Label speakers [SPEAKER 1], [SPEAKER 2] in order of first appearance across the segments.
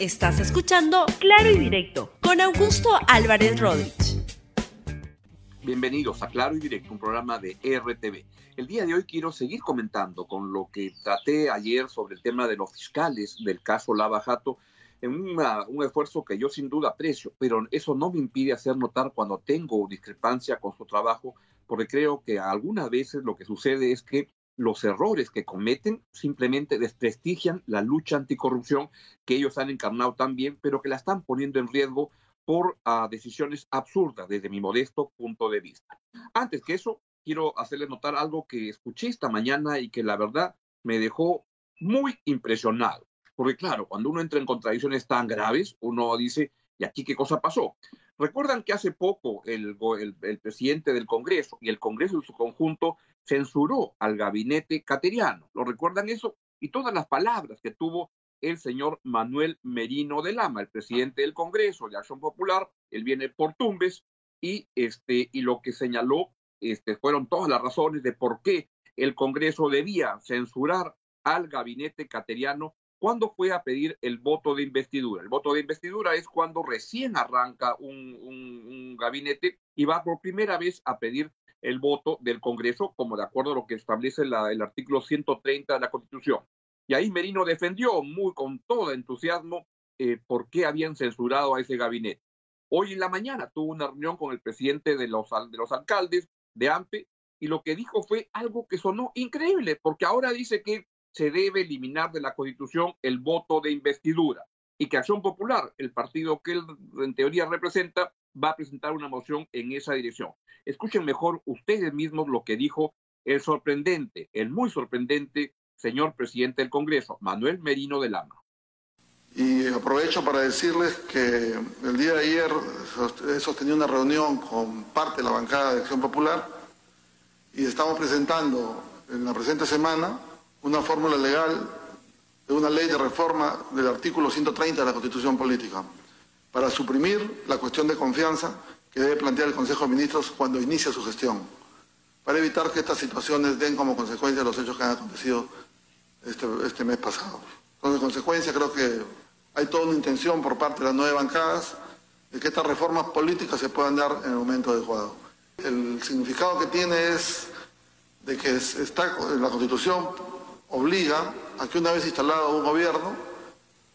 [SPEAKER 1] Estás escuchando Claro y Directo con Augusto Álvarez Rodríguez.
[SPEAKER 2] Bienvenidos a Claro y Directo, un programa de RTV. El día de hoy quiero seguir comentando con lo que traté ayer sobre el tema de los fiscales del caso Lava Jato, en un esfuerzo que yo sin duda aprecio, pero eso no me impide hacer notar cuando tengo discrepancia con su trabajo, porque creo que algunas veces lo que sucede es que los errores que cometen simplemente desprestigian la lucha anticorrupción que ellos han encarnado también, pero que la están poniendo en riesgo por uh, decisiones absurdas desde mi modesto punto de vista. Antes que eso, quiero hacerles notar algo que escuché esta mañana y que la verdad me dejó muy impresionado. Porque claro, cuando uno entra en contradicciones tan graves, uno dice, ¿y aquí qué cosa pasó? Recuerdan que hace poco el, el presidente del Congreso y el Congreso en su conjunto censuró al gabinete cateriano. ¿Lo recuerdan eso? Y todas las palabras que tuvo el señor Manuel Merino de Lama, el presidente del Congreso de Acción Popular, él viene por Tumbes, y, este, y lo que señaló este, fueron todas las razones de por qué el Congreso debía censurar al gabinete cateriano cuando fue a pedir el voto de investidura. El voto de investidura es cuando recién arranca un, un, un gabinete y va por primera vez a pedir el voto del Congreso, como de acuerdo a lo que establece el artículo 130 de la Constitución. Y ahí Merino defendió muy con todo entusiasmo eh, por qué habían censurado a ese gabinete. Hoy en la mañana tuvo una reunión con el presidente de los, de los alcaldes de AMPE y lo que dijo fue algo que sonó increíble, porque ahora dice que se debe eliminar de la Constitución el voto de investidura y que Acción Popular, el partido que él en teoría representa, va a presentar una moción en esa dirección. Escuchen mejor ustedes mismos lo que dijo el sorprendente, el muy sorprendente señor presidente del Congreso, Manuel Merino de Lama.
[SPEAKER 3] Y aprovecho para decirles que el día de ayer he sostenido una reunión con parte de la bancada de Acción Popular y estamos presentando en la presente semana una fórmula legal de una ley de reforma del artículo 130 de la Constitución Política para suprimir la cuestión de confianza que debe plantear el Consejo de Ministros cuando inicia su gestión, para evitar que estas situaciones den como consecuencia los hechos que han acontecido este, este mes pasado. Entonces, en consecuencia, creo que hay toda una intención por parte de las nueve bancadas de que estas reformas políticas se puedan dar en el momento adecuado. El significado que tiene es de que está, la Constitución obliga a que una vez instalado un gobierno,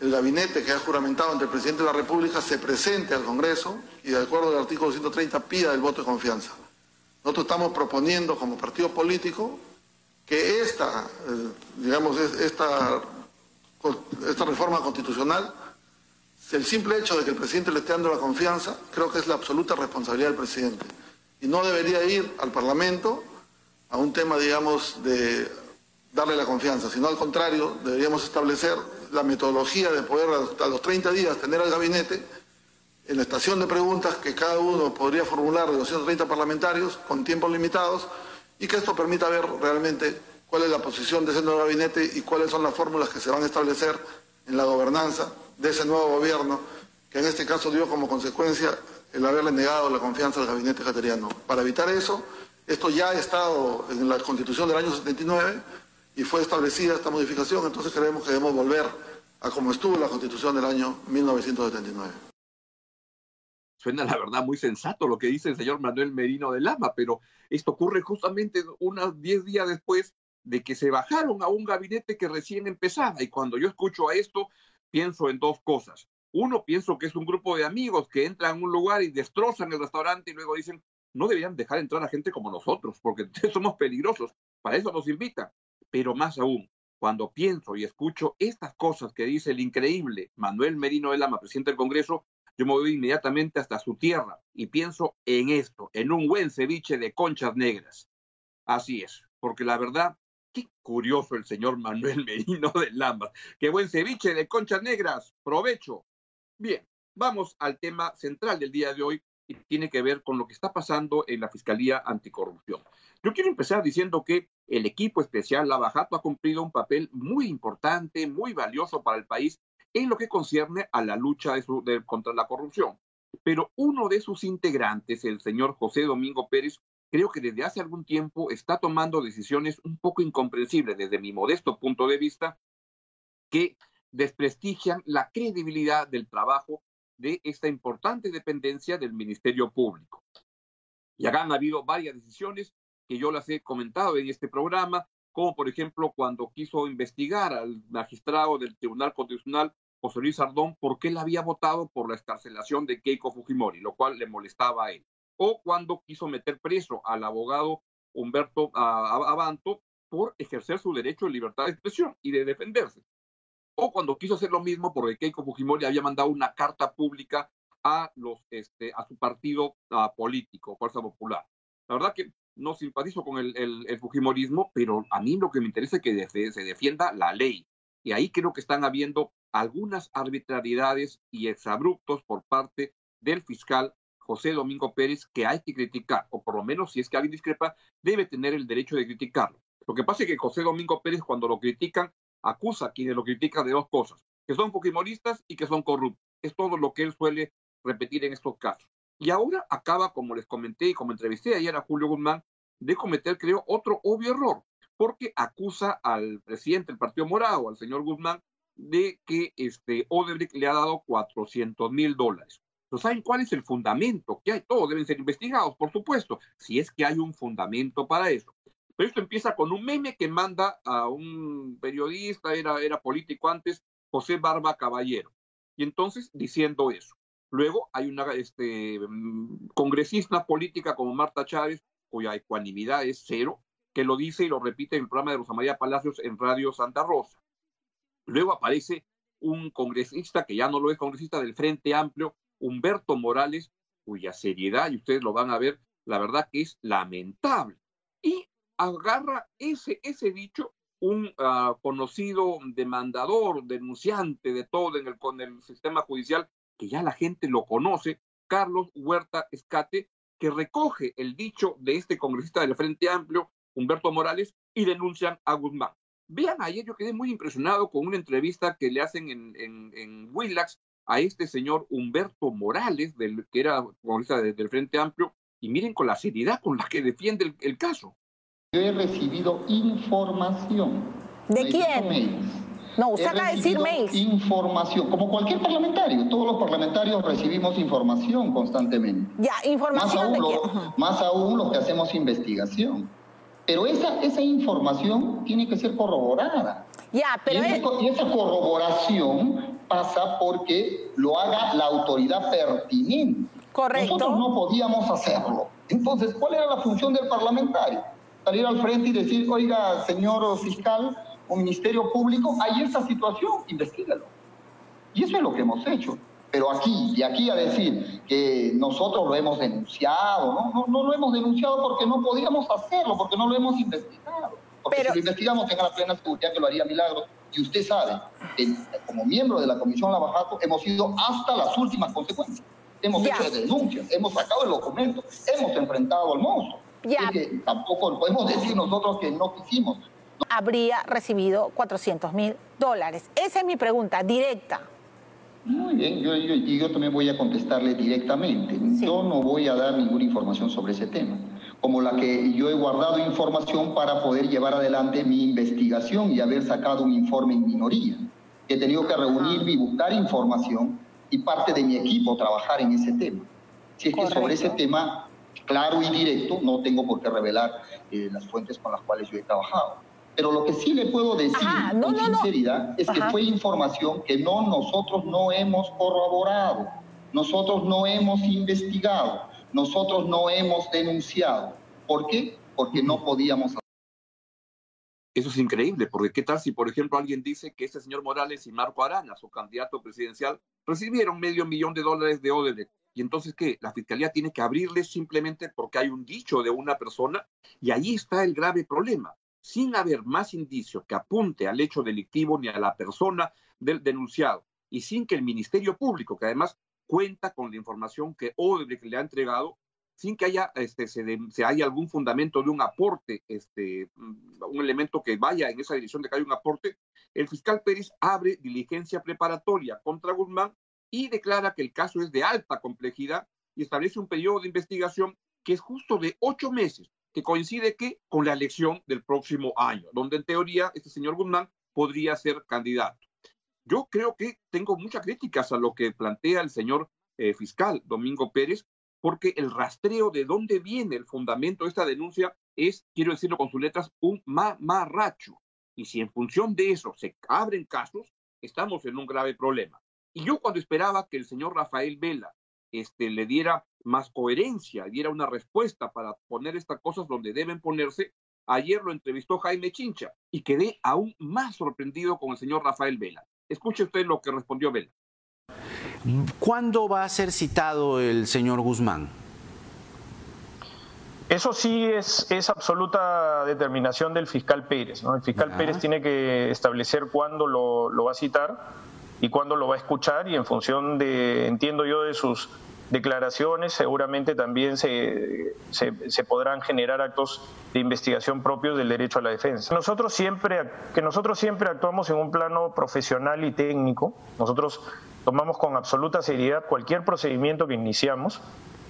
[SPEAKER 3] el gabinete que ha juramentado ante el presidente de la República se presente al Congreso y de acuerdo al artículo 130 pida el voto de confianza. Nosotros estamos proponiendo como partido político que esta, eh, digamos, esta, esta reforma constitucional, el simple hecho de que el presidente le esté dando la confianza, creo que es la absoluta responsabilidad del presidente. Y no debería ir al Parlamento a un tema, digamos, de darle la confianza, sino al contrario, deberíamos establecer la metodología de poder a los 30 días tener al gabinete en la estación de preguntas que cada uno podría formular de 230 parlamentarios con tiempos limitados y que esto permita ver realmente cuál es la posición de ese nuevo gabinete y cuáles son las fórmulas que se van a establecer en la gobernanza de ese nuevo gobierno, que en este caso dio como consecuencia el haberle negado la confianza al gabinete cateriano. Para evitar eso, esto ya ha estado en la constitución del año 79 y fue establecida esta modificación, entonces creemos que debemos volver a como estuvo la constitución del año 1979.
[SPEAKER 2] Suena la verdad muy sensato lo que dice el señor Manuel Merino de Lama, pero esto ocurre justamente unos 10 días después de que se bajaron a un gabinete que recién empezaba. Y cuando yo escucho a esto, pienso en dos cosas. Uno, pienso que es un grupo de amigos que entran a un lugar y destrozan el restaurante y luego dicen, no deberían dejar entrar a gente como nosotros, porque somos peligrosos, para eso nos invitan. Pero más aún, cuando pienso y escucho estas cosas que dice el increíble Manuel Merino de Lama, presidente del Congreso, yo me voy inmediatamente hasta su tierra y pienso en esto, en un buen ceviche de conchas negras. Así es, porque la verdad, qué curioso el señor Manuel Merino de Lama. Qué buen ceviche de conchas negras. Provecho. Bien, vamos al tema central del día de hoy y tiene que ver con lo que está pasando en la Fiscalía Anticorrupción. Yo quiero empezar diciendo que el equipo especial Lavajato ha cumplido un papel muy importante, muy valioso para el país en lo que concierne a la lucha contra la corrupción. Pero uno de sus integrantes, el señor José Domingo Pérez, creo que desde hace algún tiempo está tomando decisiones un poco incomprensibles desde mi modesto punto de vista, que desprestigian la credibilidad del trabajo de esta importante dependencia del Ministerio Público. Y acá han habido varias decisiones que yo las he comentado en este programa, como por ejemplo cuando quiso investigar al magistrado del Tribunal Constitucional, José Luis Sardón, por qué él había votado por la escarcelación de Keiko Fujimori, lo cual le molestaba a él. O cuando quiso meter preso al abogado Humberto Abanto por ejercer su derecho de libertad de expresión y de defenderse. O cuando quiso hacer lo mismo porque Keiko Fujimori había mandado una carta pública a, los, este, a su partido político, Fuerza Popular. La verdad que no simpatizo con el, el, Fujimorismo, pero a mí lo que me interesa es que se defienda la ley. Y ahí creo que están habiendo algunas arbitrariedades y exabruptos por parte del fiscal José Domingo Pérez que hay que criticar, o por lo menos si es que alguien discrepa, debe tener el derecho de criticarlo. Lo que pasa es que José Domingo Pérez, cuando lo critican, acusa a quienes lo critican de dos cosas, que son fujimoristas y que son corruptos. Es todo lo que él suele repetir en estos casos. Y ahora acaba, como les comenté y como entrevisté ayer a Julio Guzmán, de cometer, creo, otro obvio error, porque acusa al presidente del Partido Morado, al señor Guzmán, de que este Odebrecht le ha dado 400 mil dólares. ¿Saben cuál es el fundamento? Que hay, todos deben ser investigados, por supuesto, si es que hay un fundamento para eso. Pero esto empieza con un meme que manda a un periodista, era, era político antes, José Barba Caballero. Y entonces diciendo eso. Luego hay una este, mm, congresista política como Marta Chávez, cuya ecuanimidad es cero, que lo dice y lo repite en el programa de Rosa María Palacios en Radio Santa Rosa. Luego aparece un congresista, que ya no lo es congresista del Frente Amplio, Humberto Morales, cuya seriedad, y ustedes lo van a ver, la verdad que es lamentable. Y agarra ese, ese dicho, un ah, conocido demandador, denunciante de todo en el, con el sistema judicial, que ya la gente lo conoce, Carlos Huerta Escate, que recoge el dicho de este congresista del Frente Amplio, Humberto Morales, y denuncian a Guzmán. Vean, ayer yo quedé muy impresionado con una entrevista que le hacen en, en, en Willax a este señor Humberto Morales, del, que era congresista del Frente Amplio, y miren con la seriedad con la que defiende el, caso.
[SPEAKER 4] Yo he recibido información.
[SPEAKER 5] ¿De quién? No, usted acaba de decir mails.
[SPEAKER 4] Información, como cualquier parlamentario. Todos los parlamentarios recibimos información constantemente.
[SPEAKER 5] Ya, información.
[SPEAKER 4] Más aún,
[SPEAKER 5] de
[SPEAKER 4] más aún los que hacemos investigación. Pero esa, esa información tiene que ser corroborada.
[SPEAKER 5] Ya, pero
[SPEAKER 4] y, esa, corroboración pasa porque lo haga la autoridad pertinente.
[SPEAKER 5] Correcto.
[SPEAKER 4] Nosotros no podíamos hacerlo. Entonces, ¿cuál era la función del parlamentario? Salir al frente y decir, oiga, señor fiscal o ministerio público, hay esa situación, investigalo. Y eso es lo que hemos hecho. Pero aquí, de aquí a decir que nosotros lo hemos denunciado, ¿no? No, no lo hemos denunciado porque no podíamos hacerlo, porque no lo hemos investigado. Porque si lo investigamos, tenga la plena seguridad que lo haría Milagro. Y usted sabe que como miembro de la Comisión Lavajato hemos ido hasta las últimas consecuencias. Hemos hecho denuncias, hemos sacado el documento, hemos enfrentado al monstruo. Que tampoco podemos decir nosotros que no quisimos.
[SPEAKER 5] Habría recibido 400 mil dólares. Esa es mi pregunta directa.
[SPEAKER 4] Muy bien, yo, yo, también voy a contestarle directamente. Yo no voy a dar ninguna información sobre ese tema, como la que yo he guardado información para poder llevar adelante mi investigación y haber sacado un informe en minoría. He tenido que reunirme y buscar información y parte de mi equipo trabajar en ese tema. Si es que sobre ese tema, claro y directo, no tengo por qué revelar eh, las fuentes con las cuales yo he trabajado. Pero lo que sí le puedo decir con sinceridad es que fue información que no nosotros no hemos corroborado, nosotros no hemos investigado, nosotros no hemos denunciado. ¿Por qué? Porque no podíamos
[SPEAKER 2] eso es increíble, porque qué tal si, por ejemplo, alguien dice que ese señor Morales y Marco Arana, su candidato presidencial, recibieron medio millón de dólares de Odebrecht. Y entonces, ¿qué? La fiscalía tiene que abrirles simplemente porque hay un dicho de una persona y ahí está el grave problema sin haber más indicios que apunte al hecho delictivo ni a la persona del denunciado, y sin que el Ministerio Público, que además cuenta con la información que Odebrecht le ha entregado, sin que haya, este, se, haya algún fundamento de un aporte, este, mm, un elemento que vaya en esa dirección de que haya un aporte, el fiscal Pérez abre diligencia preparatoria contra Guzmán y declara que el caso es de alta complejidad y establece un periodo de investigación que es justo de ocho meses, que coincide con la elección del próximo año, donde en teoría este señor Guzmán podría ser candidato. yo creo que tengo muchas críticas a lo que plantea el señor eh, fiscal Domingo Pérez, porque el rastreo de dónde viene el fundamento de esta denuncia es, quiero decirlo con sus letras, un mamarracho. Y si en función de eso se abren casos, estamos en un grave problema. Y yo cuando esperaba que el señor Rafael Vela este, le diera más coherencia, diera una respuesta para poner estas cosas donde deben ponerse, ayer lo entrevistó Jaime Chincha y quedé aún más sorprendido con el señor Rafael Vela. Escuche usted lo que respondió Vela.
[SPEAKER 6] ¿Cuándo va a ser citado el señor Guzmán?
[SPEAKER 7] Eso sí es, es absoluta determinación del fiscal Pérez. ¿no? El fiscal Pérez tiene que establecer cuándo lo, lo va a citar y cuándo lo va a escuchar y en función de, entiendo yo, de sus declaraciones, seguramente también se, se, podrán generar actos de investigación propios del derecho a la defensa. Nosotros siempre, que nosotros siempre actuamos en un plano profesional y técnico, nosotros tomamos con absoluta seriedad cualquier procedimiento que iniciamos,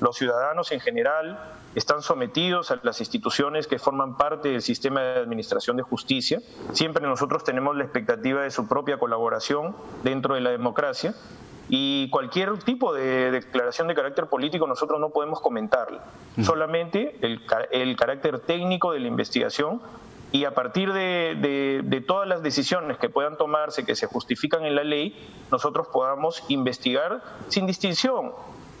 [SPEAKER 7] los ciudadanos en general están sometidos a las instituciones que forman parte del sistema de administración de justicia. Siempre nosotros tenemos la expectativa de su propia colaboración dentro de la democracia y cualquier tipo de declaración de carácter político nosotros no podemos comentarla. Solamente el, el, carácter técnico de la investigación y a partir de, de, todas las decisiones que puedan tomarse, que se justifican en la ley, nosotros podamos investigar sin distinción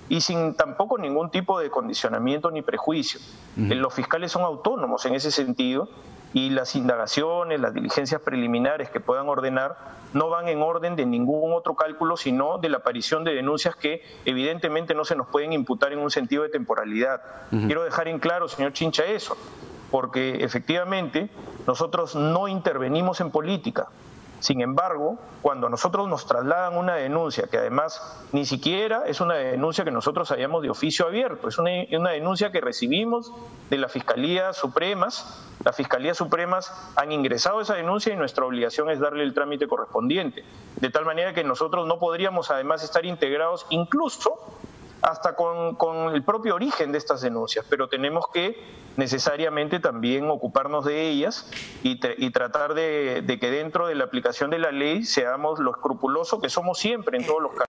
[SPEAKER 7] y sin tampoco ningún tipo de condicionamiento ni prejuicio. Los fiscales son autónomos en ese sentido y las indagaciones, las diligencias preliminares que puedan ordenar no van en orden de ningún otro cálculo, sino de la aparición de denuncias que evidentemente no se nos pueden imputar en un sentido de temporalidad. Quiero dejar en claro, señor Chincha, eso, porque efectivamente nosotros no intervenimos en política. Sin embargo, cuando nosotros nos trasladan una denuncia, que además ni siquiera es una denuncia que nosotros hayamos de oficio abierto, es una, denuncia que recibimos de la Fiscalía Supremas, las Fiscalías Supremas han ingresado esa denuncia y nuestra obligación es darle el trámite correspondiente, de tal manera que nosotros no podríamos además estar integrados incluso hasta con, el propio origen de estas denuncias, pero tenemos que necesariamente también ocuparnos de ellas y, tratar de, que dentro de la aplicación de la ley seamos lo escrupuloso que somos siempre en todos los casos.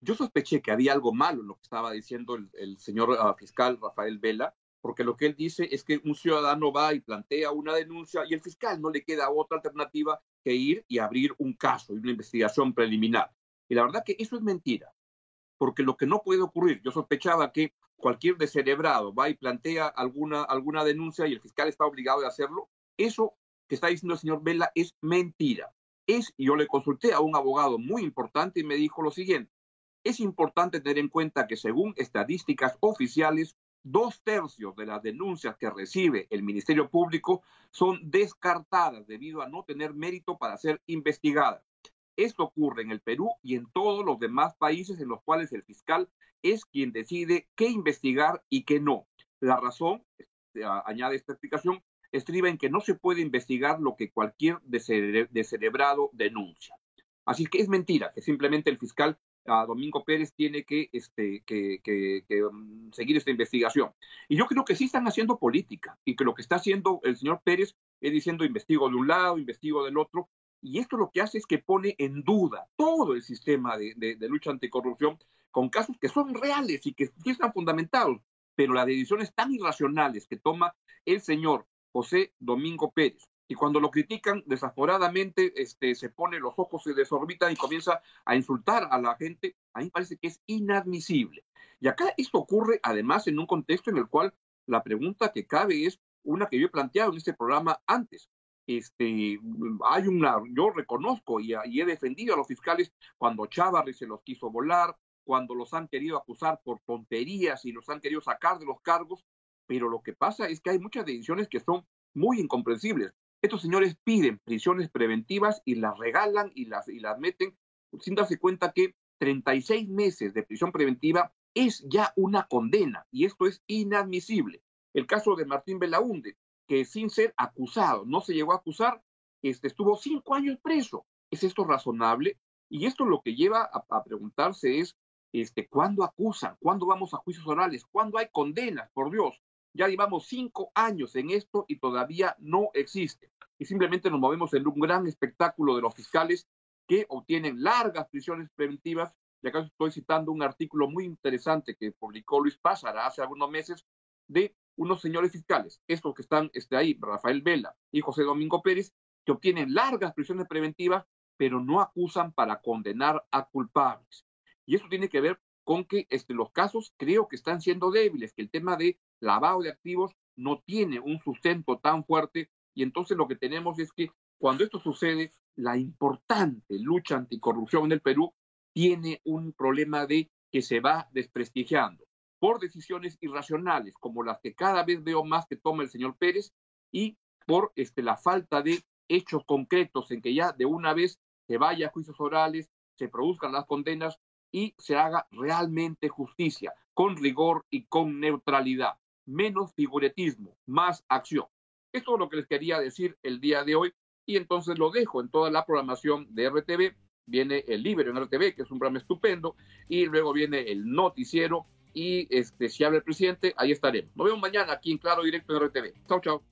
[SPEAKER 2] Yo sospeché que había algo malo en lo que estaba diciendo el, señor ah, fiscal Rafael Vela, porque lo que él dice es que un ciudadano va y plantea una denuncia y el fiscal no le queda otra alternativa que ir y abrir un caso y una investigación preliminar. Y la verdad que eso es mentira porque lo que no puede ocurrir, yo sospechaba que cualquier descerebrado va y plantea alguna, alguna denuncia y el fiscal está obligado a hacerlo, eso que está diciendo el señor Vela es mentira. Es, yo le consulté a un abogado muy importante y me dijo lo siguiente, es importante tener en cuenta que según estadísticas oficiales, dos tercios de las denuncias que recibe el Ministerio Público son descartadas debido a no tener mérito para ser investigadas. Esto ocurre en el Perú y en todos los demás países en los cuales el fiscal es quien decide qué investigar y qué no. La razón, este, añade esta explicación, estriba en que no se puede investigar lo que cualquier descerebrado denuncia. Así que es mentira que simplemente el fiscal Domingo Pérez tiene que, este, um, seguir esta investigación. Y yo creo que sí están haciendo política y que lo que está haciendo el señor Pérez es diciendo investigo de un lado, investigo del otro, y esto lo que hace es que pone en duda todo el sistema de, de, lucha anticorrupción con casos que son reales y que están fundamentados, pero las decisiones tan irracionales que toma el señor José Domingo Pérez, y cuando lo critican desaforadamente, este, se pone los ojos, se desorbitan y comienza a insultar a la gente, a mí parece que es inadmisible. Y acá esto ocurre además en un contexto en el cual la pregunta que cabe es una que yo he planteado en este programa antes este, hay una, yo reconozco y, he defendido a los fiscales cuando Chávez se los quiso volar, cuando los han querido acusar por tonterías y los han querido sacar de los cargos, pero lo que pasa es que hay muchas decisiones que son muy incomprensibles. Estos señores piden prisiones preventivas y las regalan y las, y las meten sin darse cuenta que 36 meses de prisión preventiva es ya una condena y esto es inadmisible. El caso de Martín Belaunde, que sin ser acusado, no se llegó a acusar, este, estuvo cinco años preso. ¿Es esto razonable? Y esto lo que lleva a, preguntarse es, este, ¿cuándo acusan? ¿Cuándo vamos a juicios orales? ¿Cuándo hay condenas? Por Dios, ya llevamos cinco años en esto y todavía no existe. y simplemente nos movemos en un gran espectáculo de los fiscales que obtienen largas prisiones preventivas. Y acá estoy citando un artículo muy interesante que publicó Luis Pázara hace algunos meses de unos señores fiscales, estos que están este, ahí, Rafael Vela y José Domingo Pérez, que obtienen largas prisiones preventivas, pero no acusan para condenar a culpables. Y eso tiene que ver con que este, los casos creo que están siendo débiles, que el tema de lavado de activos no tiene un sustento tan fuerte y entonces lo que tenemos es que cuando esto sucede, la importante lucha anticorrupción en el Perú tiene un problema de que se va desprestigiando por decisiones irracionales, como las que cada vez veo más que toma el señor Pérez, y por este, la falta de hechos concretos en que ya de una vez se vaya a juicios orales, se produzcan las condenas y se haga realmente justicia, con rigor y con neutralidad. Menos figuretismo, más acción. Esto es lo que les quería decir el día de hoy y entonces lo dejo en toda la programación de RTV. Viene el Libero en RTV, que es un programa estupendo, y luego viene el noticiero y este, si habla el presidente, ahí estaremos. Nos vemos mañana aquí en Claro Directo en RTV. Chao, chao.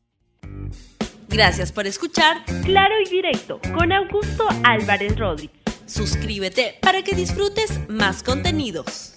[SPEAKER 1] Gracias por escuchar Claro y Directo con Augusto Álvarez Rodríguez. Suscríbete para que disfrutes más contenidos.